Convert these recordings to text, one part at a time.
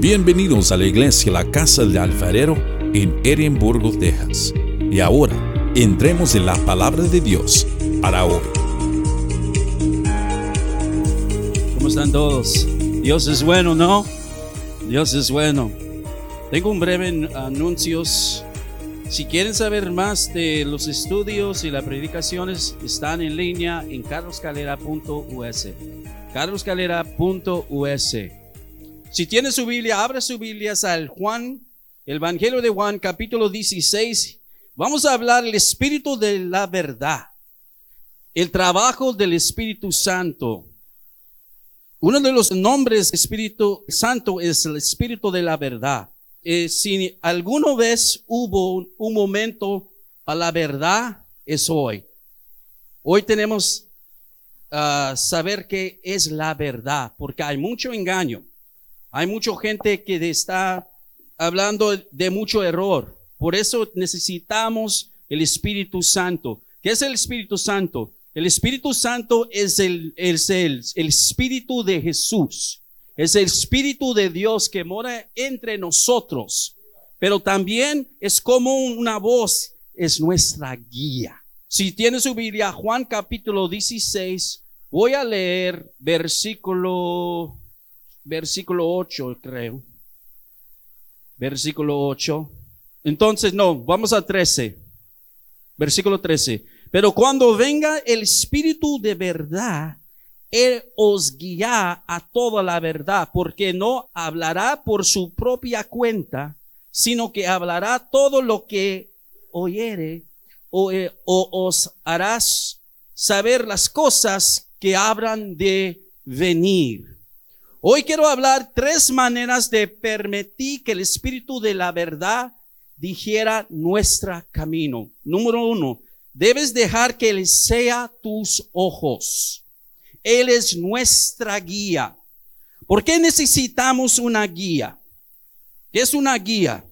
Bienvenidos a la iglesia La Casa del Alfarero en Edimburgo, Texas. Y ahora, entremos en la palabra de Dios para hoy. ¿Cómo están todos? Dios es bueno, ¿no? Dios es bueno. Tengo un breve anuncios. Si quieren saber más de los estudios y las predicaciones, están en línea en carloscalera.us. carloscalera.us. Si tiene su Biblia, abra su Biblia al Juan, el Evangelio de Juan, capítulo 16. Vamos a hablar del Espíritu de la verdad, el trabajo del Espíritu Santo. Uno de los nombres Espíritu Santo es el Espíritu de la verdad. Eh, si alguna vez hubo un momento a la verdad, es hoy. Hoy tenemos uh, saber qué es la verdad, porque hay mucho engaño. Hay mucha gente que está hablando de mucho error. Por eso necesitamos el Espíritu Santo. ¿Qué es el Espíritu Santo? El Espíritu Santo es el, es el, el Espíritu de Jesús. Es el Espíritu de Dios que mora entre nosotros. Pero también es como una voz, es nuestra guía. Si tiene su Biblia, Juan capítulo 16, voy a leer versículo versículo 8, creo. Versículo 8. Entonces, no, vamos a 13. Versículo 13. Pero cuando venga el Espíritu de verdad, Él os guía a toda la verdad, porque no hablará por su propia cuenta, sino que hablará todo lo que oyere o, eh, o os harás saber las cosas que habrán de venir. Hoy quiero hablar tres maneras de permitir que el Espíritu de la verdad dijera nuestro camino. Número uno, debes dejar que Él sea tus ojos. Él es nuestra guía. ¿Por qué necesitamos una guía? ¿Qué es una guía?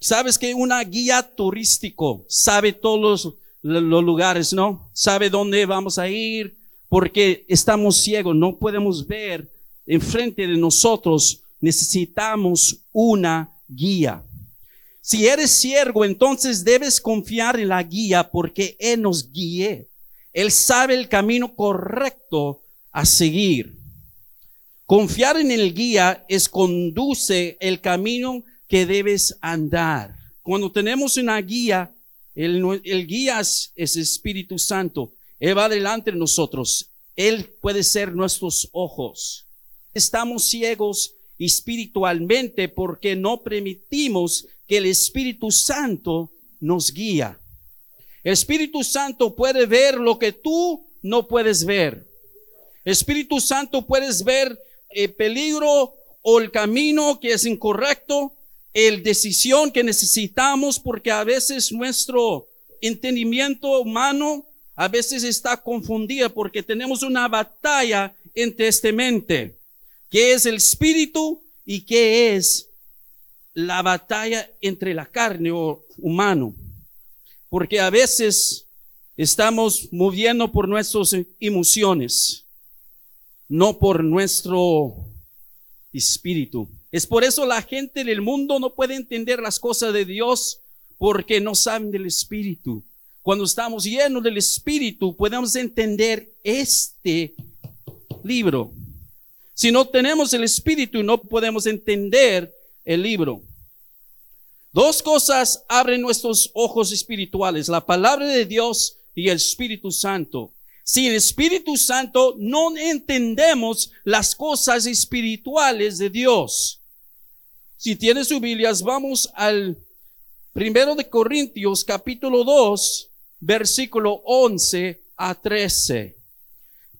Sabes que una guía turístico sabe todos los, los lugares, ¿no? Sabe dónde vamos a ir, porque estamos ciegos, no podemos ver enfrente de nosotros, necesitamos una guía. Si eres siervo, entonces debes confiar en la guía porque Él nos guíe. Él sabe el camino correcto a seguir. Confiar en el guía es conduce el camino que debes andar. Cuando tenemos una guía, el, guía es, es Espíritu Santo. Él va delante de nosotros. Él puede ser nuestros ojos estamos ciegos espiritualmente porque no permitimos que el Espíritu Santo nos guía. Espíritu Santo puede ver lo que tú no puedes ver. Espíritu Santo puedes ver el peligro o el camino que es incorrecto, el decisión que necesitamos porque a veces nuestro entendimiento humano a veces está confundido porque tenemos una batalla entre este mente qué es el espíritu y qué es la batalla entre la carne o humano. Porque a veces estamos moviendo por nuestras emociones, no por nuestro espíritu. Es por eso la gente del mundo no puede entender las cosas de Dios porque no saben del espíritu. Cuando estamos llenos del espíritu podemos entender este libro. Si no tenemos el Espíritu, no podemos entender el libro. Dos cosas abren nuestros ojos espirituales, la palabra de Dios y el Espíritu Santo. Sin Espíritu Santo no entendemos las cosas espirituales de Dios. Si tienes sus Biblias, vamos al primero de Corintios capítulo 2, versículo 11 a 13.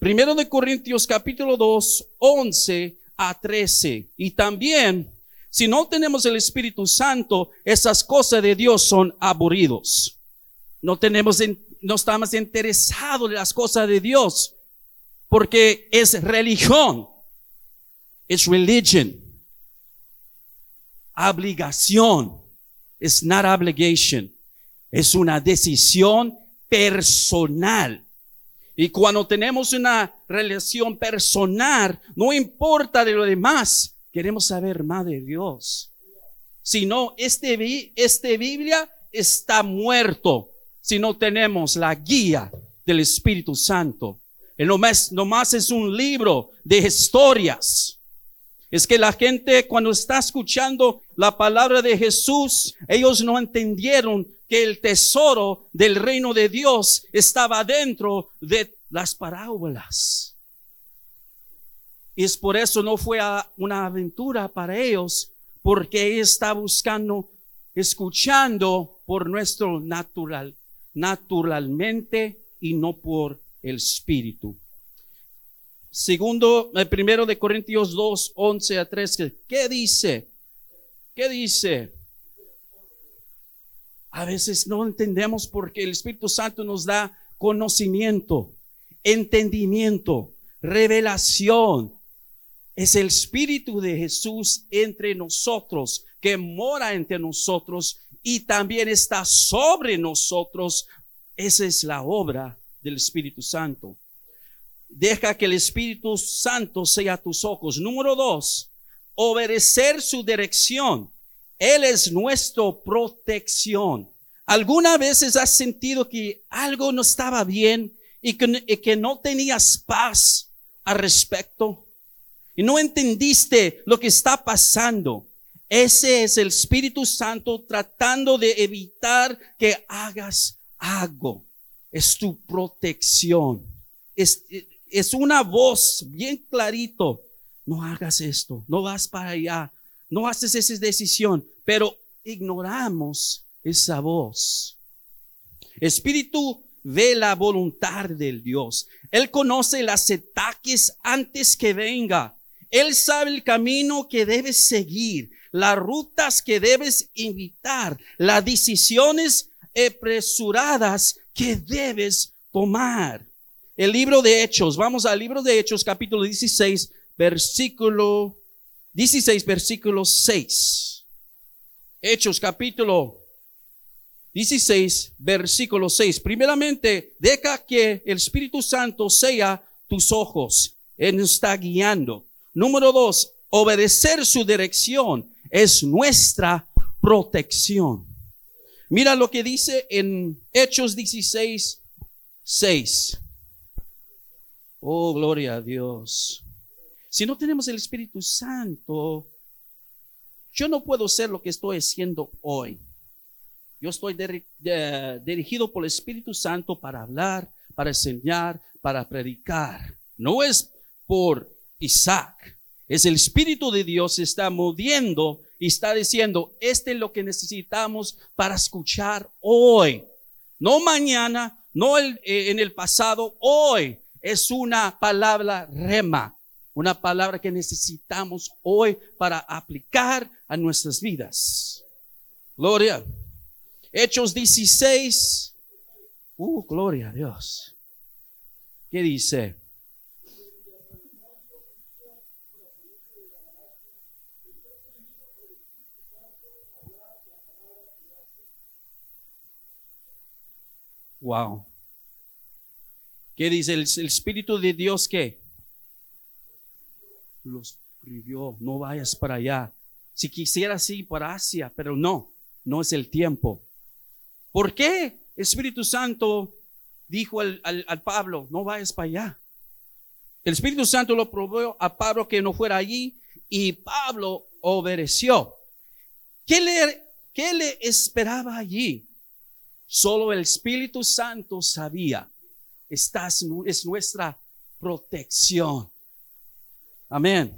Primero de Corintios capítulo 2, 11 a 13. Y también, si no tenemos el Espíritu Santo, esas cosas de Dios son aburridos. No tenemos, no estamos interesados en las cosas de Dios porque es religión. Es religion. Obligación. Es not obligation. Es una decisión personal. Y cuando tenemos una relación personal, no importa de lo demás, queremos saber más de Dios. Si no, este, este Biblia está muerto si no tenemos la guía del Espíritu Santo. El nomás, nomás es un libro de historias. Es que la gente cuando está escuchando la palabra de Jesús, ellos no entendieron que el tesoro del reino de Dios estaba dentro de las parábolas. Y es por eso no fue una aventura para ellos, porque está buscando, escuchando por nuestro natural, naturalmente y no por el espíritu. Segundo, el primero de Corintios 2, 11 a 13. ¿Qué dice? ¿Qué dice? A veces no entendemos porque el Espíritu Santo nos da conocimiento, entendimiento, revelación. Es el Espíritu de Jesús entre nosotros, que mora entre nosotros y también está sobre nosotros. Esa es la obra del Espíritu Santo. Deja que el Espíritu Santo sea tus ojos. Número dos, obedecer su dirección. Él es nuestra protección. ¿Alguna veces has sentido que algo no estaba bien y que, y que no tenías paz al respecto? Y no entendiste lo que está pasando. Ese es el Espíritu Santo tratando de evitar que hagas algo. Es tu protección. Es, es una voz bien clarito. No hagas esto, no vas para allá, no haces esa decisión, pero ignoramos esa voz. Espíritu ve la voluntad del Dios. Él conoce las ataques antes que venga. Él sabe el camino que debes seguir, las rutas que debes invitar, las decisiones apresuradas que debes tomar. El libro de Hechos, vamos al libro de Hechos, capítulo 16, versículo 16, versículo 6. Hechos, capítulo 16, versículo 6. Primeramente, deja que el Espíritu Santo sea tus ojos. Él nos está guiando. Número dos, obedecer su dirección es nuestra protección. Mira lo que dice en Hechos 16, 6. Oh, gloria a Dios. Si no tenemos el Espíritu Santo, yo no puedo ser lo que estoy haciendo hoy. Yo estoy diri- dirigido por el Espíritu Santo para hablar, para enseñar, para predicar. No es por Isaac. Es el Espíritu de Dios que está moviendo y está diciendo, este es lo que necesitamos para escuchar hoy. No mañana, no eh, en el pasado, hoy. Es una palabra rema, una palabra que necesitamos hoy para aplicar a nuestras vidas. Gloria. Hechos 16. Uh, gloria a Dios. ¿Qué dice? Wow. ¿Qué dice el, el Espíritu de Dios que los prohibió, no vayas para allá. Si quisieras ir para Asia, pero no, no es el tiempo. ¿Por qué Espíritu Santo dijo al, al- al Pablo, no vayas para allá? El Espíritu Santo lo probó a Pablo que no fuera allí y Pablo obedeció. ¿Qué le, qué le esperaba allí? Solo el Espíritu Santo sabía. Esta es nu- es nuestra protección. Amén.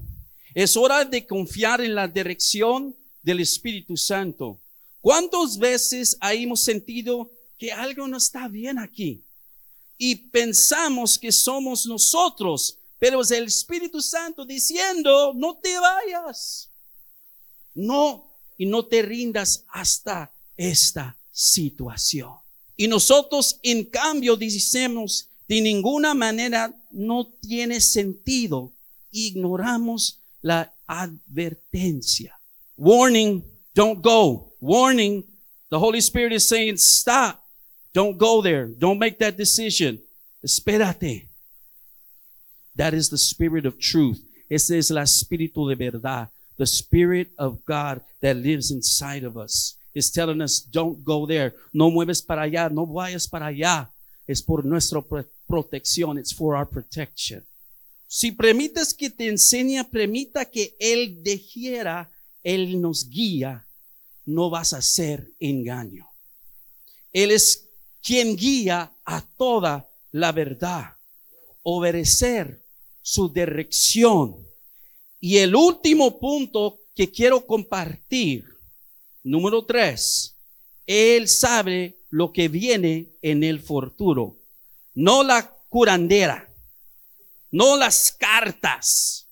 Es hora de confiar en la dirección del Espíritu Santo. ¿Cuántas veces hemos sentido que algo no está bien aquí? Y pensamos que somos nosotros, pero es el Espíritu Santo diciendo, no te vayas. No, y no te rindas hasta esta situación. Y nosotros, en cambio, decimos, de ninguna manera no tiene sentido. Ignoramos la advertencia. Warning, don't go. Warning, the Holy Spirit is saying, stop. Don't go there. Don't make that decision. Espérate. That is the spirit of truth. Ese es el espíritu de verdad. The Spirit of God that lives inside of us is telling us, don't go there. No mueves para allá, no vayas para allá. Es por nuestra pro- protección. It's for our protection. Si permites que te enseñe, permita que Él dejiera, Él nos guía, no vas a hacer engaño. Él es quien guía a toda la verdad. Obedecer su dirección. Y el último punto que quiero compartir, número tres, Él sabe lo que viene en el futuro, no la curandera, no las cartas.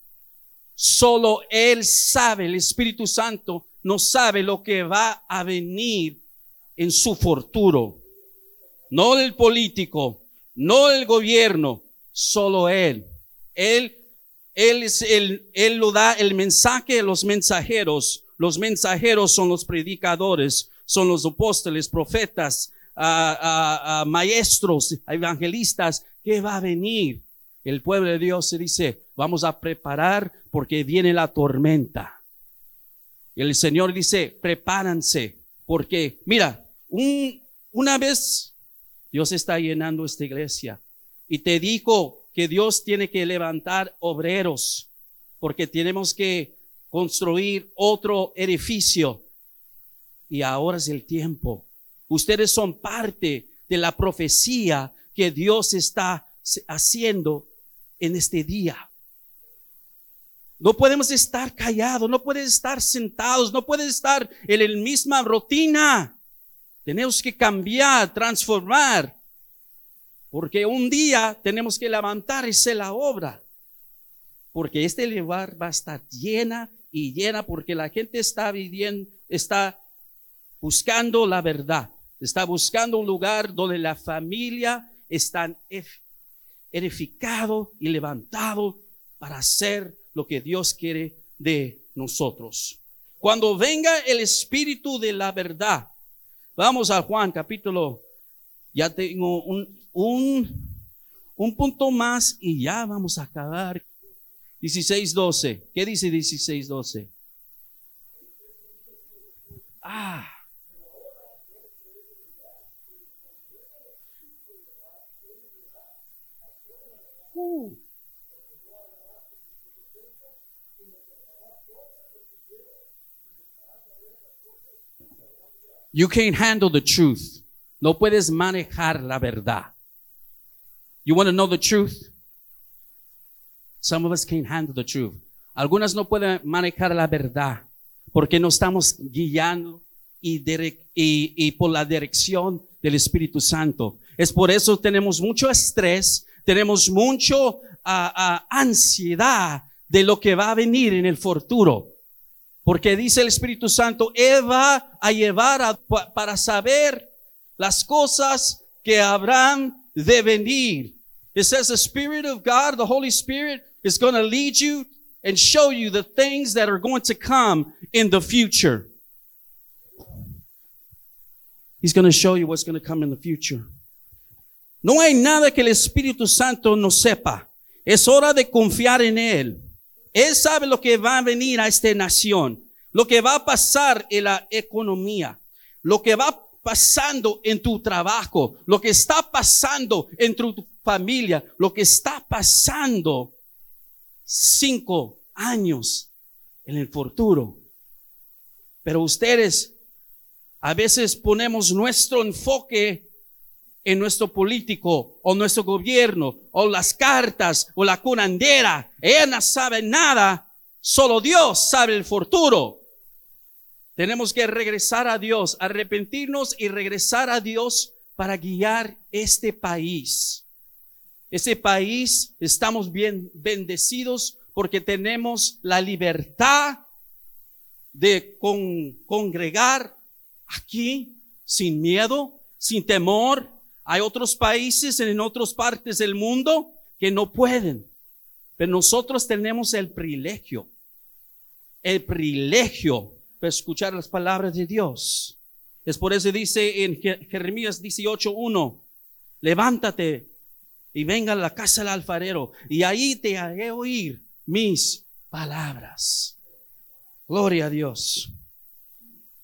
Solo Él sabe, el Espíritu Santo no sabe lo que va a venir en su futuro. No el político, no el gobierno, solo Él. Él, Él es el, Él lo da el mensaje a los mensajeros. Los mensajeros son los predicadores, son los apóstoles, profetas, maestros, evangelistas, que va a venir. El pueblo de Dios se dice, vamos a preparar porque viene la tormenta. El Señor dice, prepárense, porque mira, un, una vez Dios está llenando esta iglesia y te dijo que Dios tiene que levantar obreros porque tenemos que construir otro edificio. Y ahora es el tiempo. Ustedes son parte de la profecía que Dios está haciendo en este día. No podemos estar callados, no puedes estar sentados, no puedes estar en la misma rutina. Tenemos que cambiar, transformar, porque un día tenemos que levantar y hacer la obra, porque este lugar va a estar llena y llena, porque la gente está viviendo, está buscando la verdad, está buscando un lugar donde la familia está edificado y levantado para hacer lo que Dios quiere de nosotros. Cuando venga el Espíritu de la verdad, vamos a Juan capítulo, ya tengo un, un, un punto más y ya vamos a acabar. 16.12. ¿Qué dice 16.12? Ah. You can't handle the truth. No puedes manejar la verdad. You want to know the truth? Some of us can't handle the truth. Algunas no pueden manejar la verdad porque no estamos guiando y, y, por la dirección del Espíritu Santo. Es por eso tenemos mucho estrés, tenemos mucho uh, uh, ansiedad de lo que va a venir en el futuro. Porque dice el Espíritu Santo, Él va a llevar a, para saber las cosas que habrán de venir. It says the Spirit of God, the Holy Spirit, is going to lead you and show you the things that are going to come in the future. He's going to show you what's going to come in the future. No hay nada que el Espíritu Santo no sepa. Es hora de confiar en Él. Él sabe lo que va a venir a esta nación, lo que va a pasar en la economía, lo que va pasando en tu trabajo, lo que está pasando en tu familia, lo que está pasando cinco años en el futuro. Pero ustedes a veces ponemos nuestro enfoque en nuestro político o nuestro gobierno o las cartas o la curandera. Ella no sabe nada, solo Dios sabe el futuro. Tenemos que regresar a Dios, arrepentirnos y regresar a Dios para guiar este país. Ese país estamos bien bendecidos porque tenemos la libertad de con, congregar aquí sin miedo, sin temor. Hay otros países en otras partes del mundo que no pueden, pero nosotros tenemos el privilegio, el privilegio de escuchar las palabras de Dios. Es por eso dice en Jeremías 18:1, levántate y venga a la casa del alfarero y ahí te haré oír mis palabras. Gloria a Dios.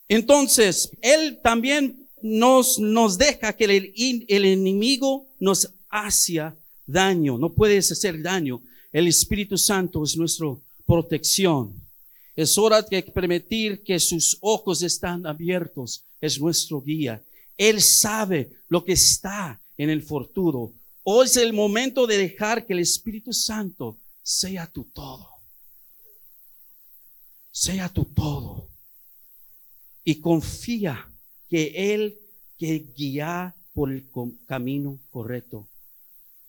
Entonces, Él también nos, nos deja que el, el enemigo nos hace daño, no puedes hacer daño. El Espíritu Santo es nuestra protección. Es hora de permitir que sus ojos están abiertos. Es nuestro guía. Él sabe lo que está en el futuro. Hoy es el momento de dejar que el Espíritu Santo sea tu todo. Sea tu todo. Y confía que Él que guía por el camino correcto.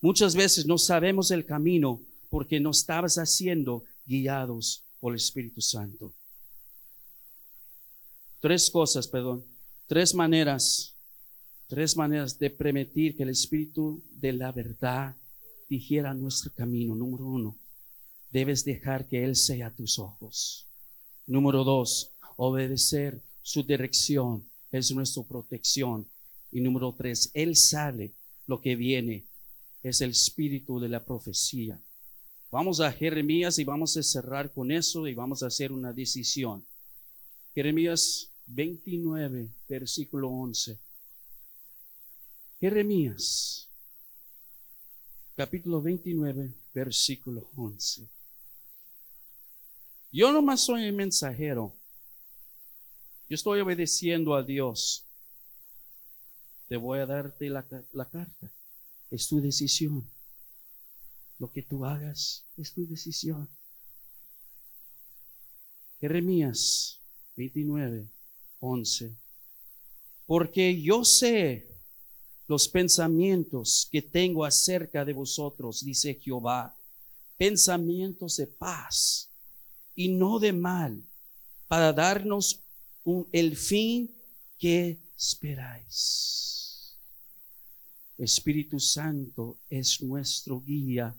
Muchas veces no sabemos el camino porque no estabas haciendo guiados por el Espíritu Santo. Tres cosas, perdón, tres maneras, tres maneras de permitir que el Espíritu de la verdad dijera nuestro camino. Número uno, debes dejar que Él sea tus ojos. Número dos, obedecer su dirección es nuestra protección. Y número tres, Él sabe lo que viene, es el espíritu de la profecía. Vamos a Jeremías y vamos a cerrar con eso y vamos a hacer una decisión. Jeremías 29, versículo 11. Jeremías, capítulo 29, versículo 11. Yo nomás soy un mensajero. Yo estoy obedeciendo a Dios. Te voy a darte la, la carta. Es tu decisión. Lo que tú hagas es tu decisión. Jeremías 29, 11. Porque yo sé los pensamientos que tengo acerca de vosotros, dice Jehová, pensamientos de paz y no de mal, para darnos el fin que esperáis. Espíritu Santo es nuestro guía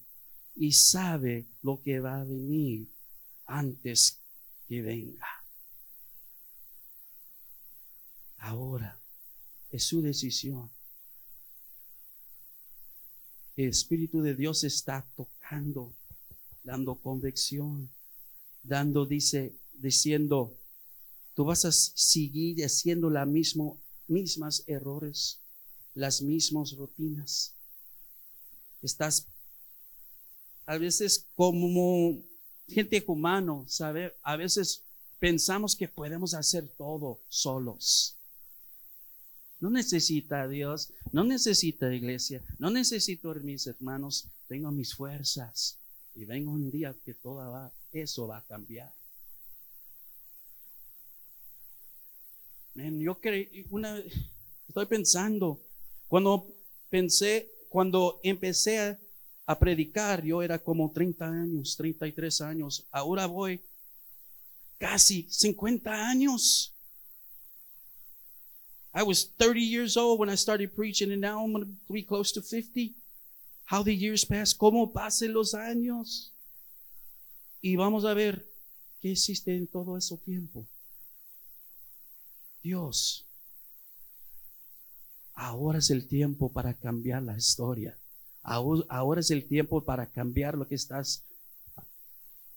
y sabe lo que va a venir antes que venga. Ahora es su decisión. El Espíritu de Dios está tocando, dando convicción, dando, dice, diciendo, tú vas a seguir haciendo las mismas errores, las mismas rutinas. Estás a veces como gente humano, ¿sabe? A veces pensamos que podemos hacer todo solos. No necesita a Dios, no necesita iglesia, no necesito mis hermanos, tengo mis fuerzas y vengo un día que todo va, eso va a cambiar. Yo una, estoy pensando, cuando pensé, cuando empecé a a predicar, yo era como 30 años, 33 años. Ahora voy casi 50 años. I was 30 years old when I started preaching, and now I'm going to be close to 50. How the years pass, cómo pasen los años. Y vamos a ver qué existe en todo ese tiempo. Dios, ahora es el tiempo para cambiar la historia. Ahora es el tiempo para cambiar lo que estás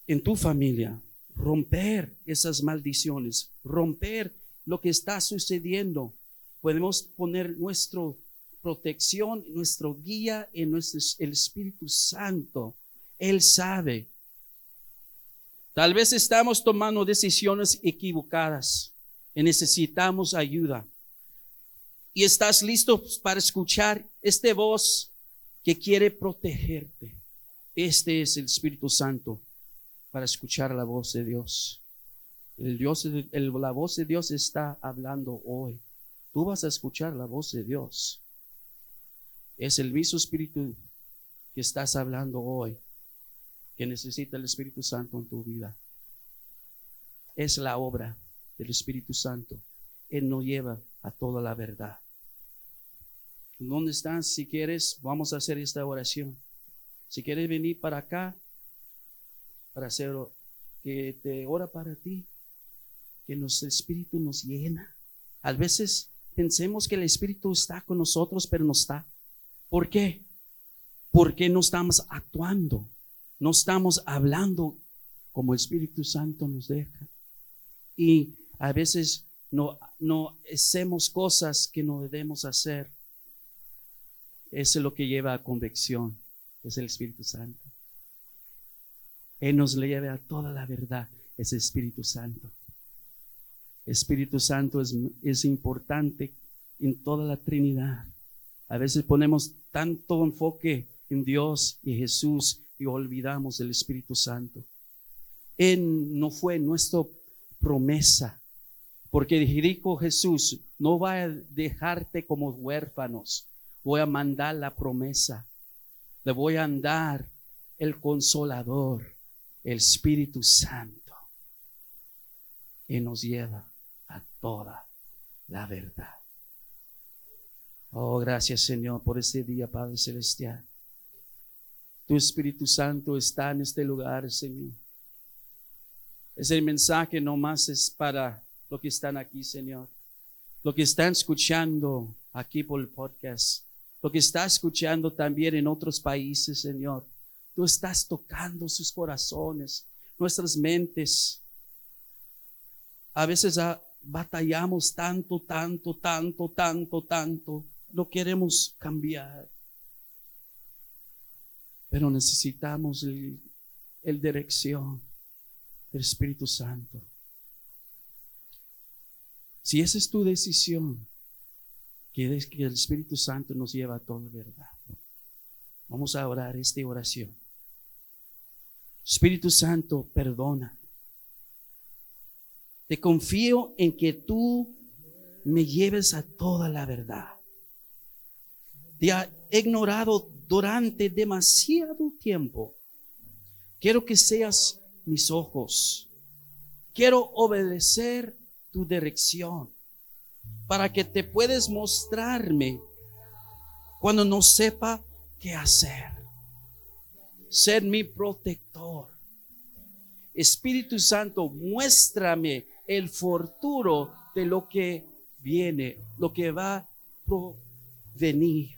en tu familia, romper esas maldiciones, romper lo que está sucediendo. Podemos poner nuestra protección, nuestro guía en nuestro, el Espíritu Santo. Él sabe. Tal vez estamos tomando decisiones equivocadas necesitamos ayuda. Y estás listo para escuchar este voz que quiere protegerte. Este es el Espíritu Santo para escuchar la voz de Dios. El Dios la voz de Dios está hablando hoy. Tú vas a escuchar la voz de Dios. Es el mismo Espíritu que estás hablando hoy, que necesita el Espíritu Santo en tu vida. Es la obra del Espíritu Santo. Él nos lleva a toda la verdad. ¿Dónde estás? Si quieres, vamos a hacer esta oración. Si quieres venir para acá, para hacer que te ora para ti, que nuestro Espíritu nos llena. A veces pensemos que el Espíritu está con nosotros, pero no está. ¿Por qué? Porque no estamos actuando, no estamos hablando como el Espíritu Santo nos deja. y a veces no, no hacemos cosas que no debemos hacer. Eso es lo que lleva a convicción, es el Espíritu Santo. Él nos lleva a toda la verdad, es el Espíritu Santo. Espíritu Santo es, es importante en toda la Trinidad. A veces ponemos tanto enfoque en Dios y Jesús y olvidamos del Espíritu Santo. Él no fue nuestra promesa, porque dijo Jesús, no va a dejarte como huérfanos, voy a mandar la promesa, le voy a dar el consolador, el Espíritu Santo, y nos lleva a toda la verdad. Oh, gracias Señor por este día, Padre Celestial. Tu Espíritu Santo está en este lugar, Señor. Ese mensaje no más es para los que están aquí, Señor. Lo que están escuchando aquí por el podcast. Lo que está escuchando también en otros países, Señor. Tú estás tocando sus corazones, nuestras mentes. A veces ah, batallamos tanto, tanto, tanto, tanto, tanto no queremos cambiar. Pero necesitamos el, dirección del Espíritu Santo. Si esa es tu decisión, que que el Espíritu Santo nos lleva a toda verdad. Vamos a orar esta oración. Espíritu Santo, perdona. Te confío en que tú me lleves a toda la verdad te ha ignorado durante demasiado tiempo. Quiero que seas mis ojos. Quiero obedecer tu dirección para que te puedes mostrarme cuando no sepa qué hacer. Ser mi protector. Espíritu Santo, muéstrame el futuro de lo que viene, lo que va a venir.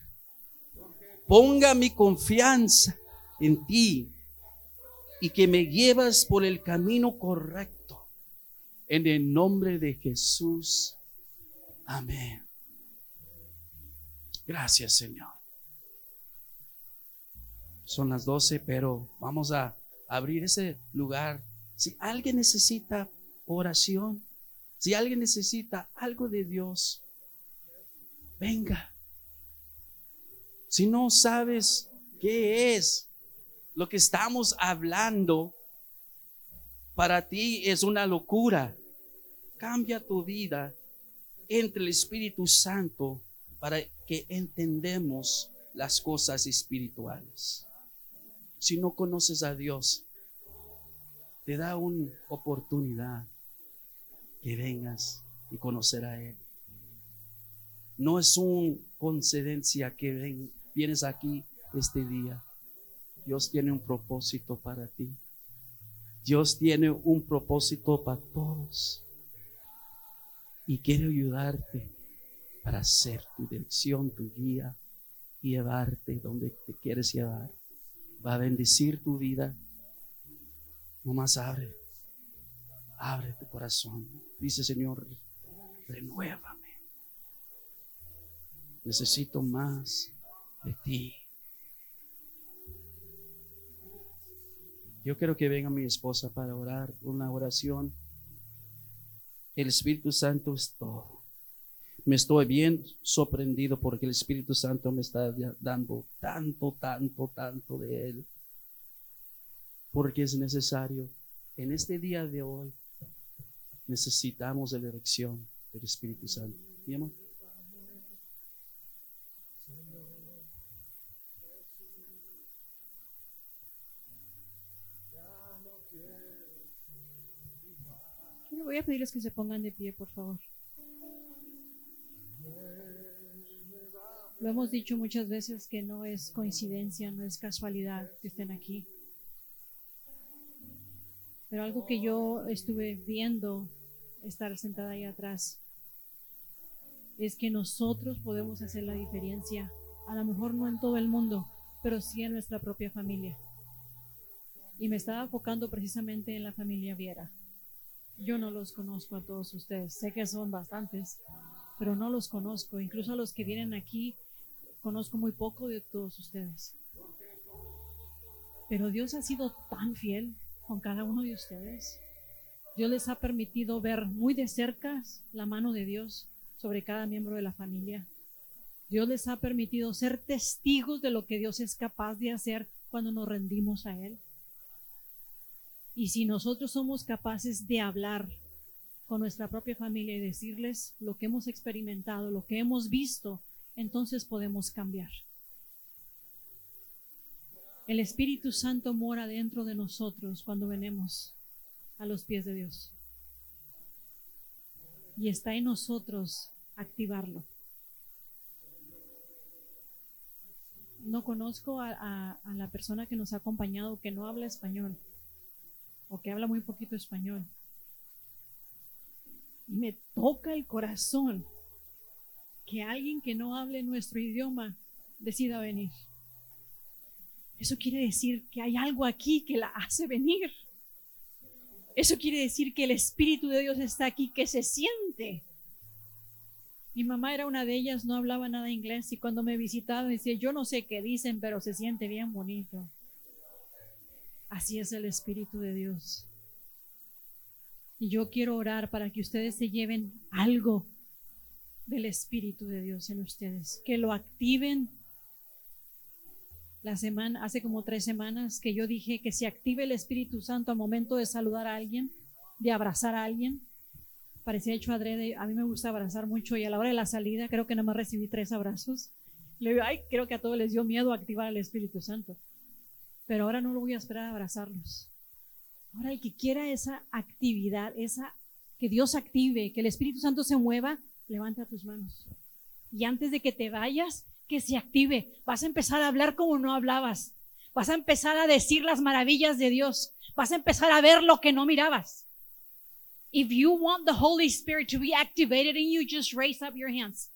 Ponga mi confianza en ti y que me llevas por el camino correcto. En el nombre de Jesús. Amén. Gracias, Señor. Son las doce, pero vamos a abrir ese lugar. Si alguien necesita oración, si alguien necesita algo de Dios, venga. Si no sabes qué es lo que estamos hablando, para ti es una locura. Cambia tu vida entre el Espíritu Santo para que entendemos las cosas espirituales. Si no conoces a Dios, te da una oportunidad que vengas y conocer a Él. No es una concedencia que ven, vienes aquí este día. Dios tiene un propósito para ti. Dios tiene un propósito para todos. Y quiere ayudarte para hacer tu dirección, tu guía y llevarte donde te quieres llevar. Va a bendecir tu vida. Nomás abre, abre tu corazón. Dice Señor, renuévame. Necesito más de ti. Yo quiero que venga mi esposa para orar una oración. El Espíritu Santo es todo. Me estoy bien sorprendido porque el Espíritu Santo me está dando tanto, tanto, tanto de Él. Porque es necesario. En este día de hoy necesitamos la dirección del Espíritu Santo. ¿Mi? Voy a pedirles que se pongan de pie, por favor. Lo hemos dicho muchas veces que no es coincidencia, no es casualidad que estén aquí. Pero algo que yo estuve viendo estar sentada ahí atrás es que nosotros podemos hacer la diferencia. A lo mejor no en todo el mundo, pero sí en nuestra propia familia. Y me estaba enfocando precisamente en la familia Viera Yo no los conozco a todos ustedes. Sé que son bastantes, pero no los conozco. Incluso a los que vienen aquí, conozco muy poco de todos ustedes. Pero Dios ha sido tan fiel con cada uno de ustedes. Dios les ha permitido ver muy de cerca la mano de Dios sobre cada miembro de la familia. Dios les ha permitido ser testigos de lo que Dios es capaz de hacer cuando nos rendimos a Él. Y si nosotros somos capaces de hablar con nuestra propia familia y decirles lo que hemos experimentado, lo que hemos visto, entonces podemos cambiar. El Espíritu Santo mora dentro de nosotros cuando venimos a los pies de Dios. Y está en nosotros activarlo. No conozco a, la persona que nos ha acompañado que no habla español o que habla muy poquito español. Y me toca el corazón que alguien que no hable nuestro idioma decida venir. Eso quiere decir que hay algo aquí que la hace venir. Eso quiere decir que el Espíritu de Dios está aquí, que se siente. Mi mamá era una de ellas, no hablaba nada inglés y cuando me visitaba decía, yo no sé qué dicen, pero se siente bien bonito. Así es el Espíritu de Dios. Y yo quiero orar para que ustedes se lleven algo del Espíritu de Dios en ustedes, que lo activen. La semana, hace como tres semanas que yo dije que se active el Espíritu Santo al momento de saludar a alguien, de abrazar a alguien. Parecía hecho adrede, a mí me gusta abrazar mucho y a la hora de la salida creo que nada más recibí tres abrazos. Le digo, ay, creo que a todos les dio miedo activar el Espíritu Santo pero ahora no lo voy a esperar a abrazarlos. Ahora el que quiera esa actividad, esa que Dios active, que el Espíritu Santo se mueva, levanta tus manos. Y antes de que te vayas, que se active. Vas a empezar a hablar como no hablabas. Vas a empezar a decir las maravillas de Dios. Vas a empezar a ver lo que no mirabas. If you want the Holy Spirit to be activated in you, just raise up your hands.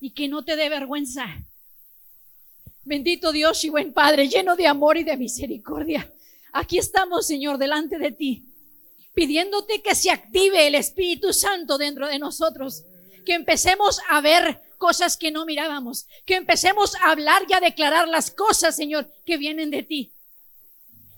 Y que no te dé vergüenza. Bendito Dios y buen Padre, lleno de amor y de misericordia. Aquí estamos, Señor, delante de ti, pidiéndote que se active el Espíritu Santo dentro de nosotros, que empecemos a ver cosas que no mirábamos, que empecemos a hablar y a declarar las cosas, Señor, que vienen de ti.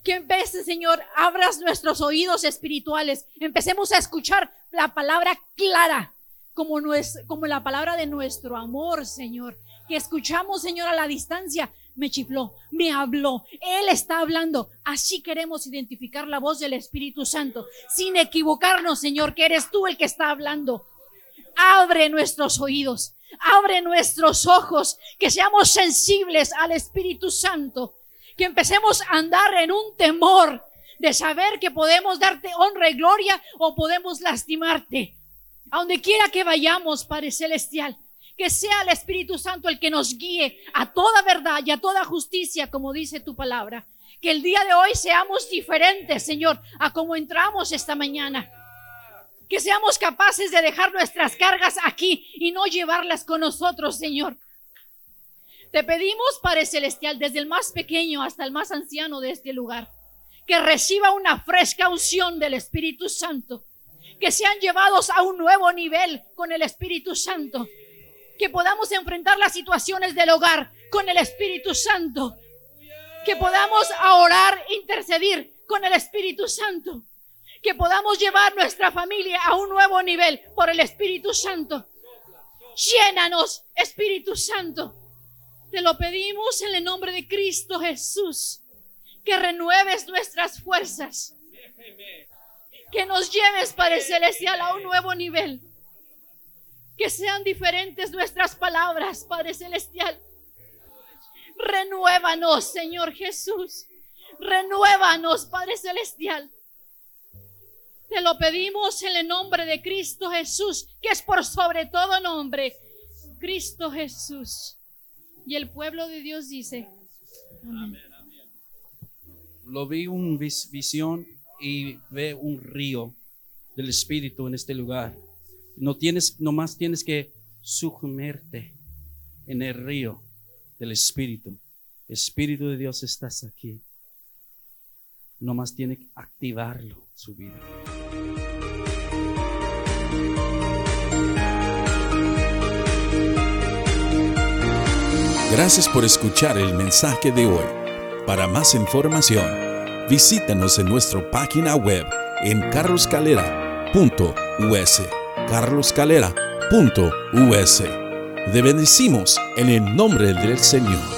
Que empieces, Señor, abras nuestros oídos espirituales, empecemos a escuchar la palabra clara, como, como la palabra de nuestro amor, Señor. Que escuchamos, Señor, a la distancia, me chifló, me habló, Él está hablando. Así queremos identificar la voz del Espíritu Santo, sin equivocarnos, Señor, que eres tú el que está hablando. Abre nuestros oídos, abre nuestros ojos, que seamos sensibles al Espíritu Santo, que empecemos a andar en un temor de saber que podemos darte honra y gloria o podemos lastimarte. A donde quiera que vayamos, Padre Celestial, que sea el Espíritu Santo el que nos guíe a toda verdad y a toda justicia, como dice tu palabra. Que el día de hoy seamos diferentes, Señor, a como entramos esta mañana. Que seamos capaces de dejar nuestras cargas aquí y no llevarlas con nosotros, Señor. Te pedimos, Padre Celestial, desde el más pequeño hasta el más anciano de este lugar, que reciba una fresca unción del Espíritu Santo, que sean llevados a un nuevo nivel con el Espíritu Santo, que podamos enfrentar las situaciones del hogar con el Espíritu Santo, que podamos orar, intercedir con el Espíritu Santo, que podamos llevar nuestra familia a un nuevo nivel por el Espíritu Santo. Llénanos, Espíritu Santo. Te lo pedimos en el nombre de Cristo Jesús, que renueves nuestras fuerzas, que nos lleves, Padre Celestial, a un nuevo nivel que sean diferentes nuestras palabras, Padre Celestial. Renuévanos, Señor Jesús. Renuévanos, Padre Celestial. Te lo pedimos en el nombre de Cristo Jesús, que es por sobre todo nombre. Cristo Jesús. Y el pueblo de Dios dice. Amén. Lo vi un visión y ve un río del Espíritu en este lugar. No tienes, nomás tienes que sumergirte en el río del Espíritu. Espíritu de Dios, estás aquí. Nomás tiene que activarlo su vida. Gracias por escuchar el mensaje de hoy. Para más información, visítanos en nuestra página web en carloscalera.us. carloscalera.us. Te bendecimos en el nombre del Señor.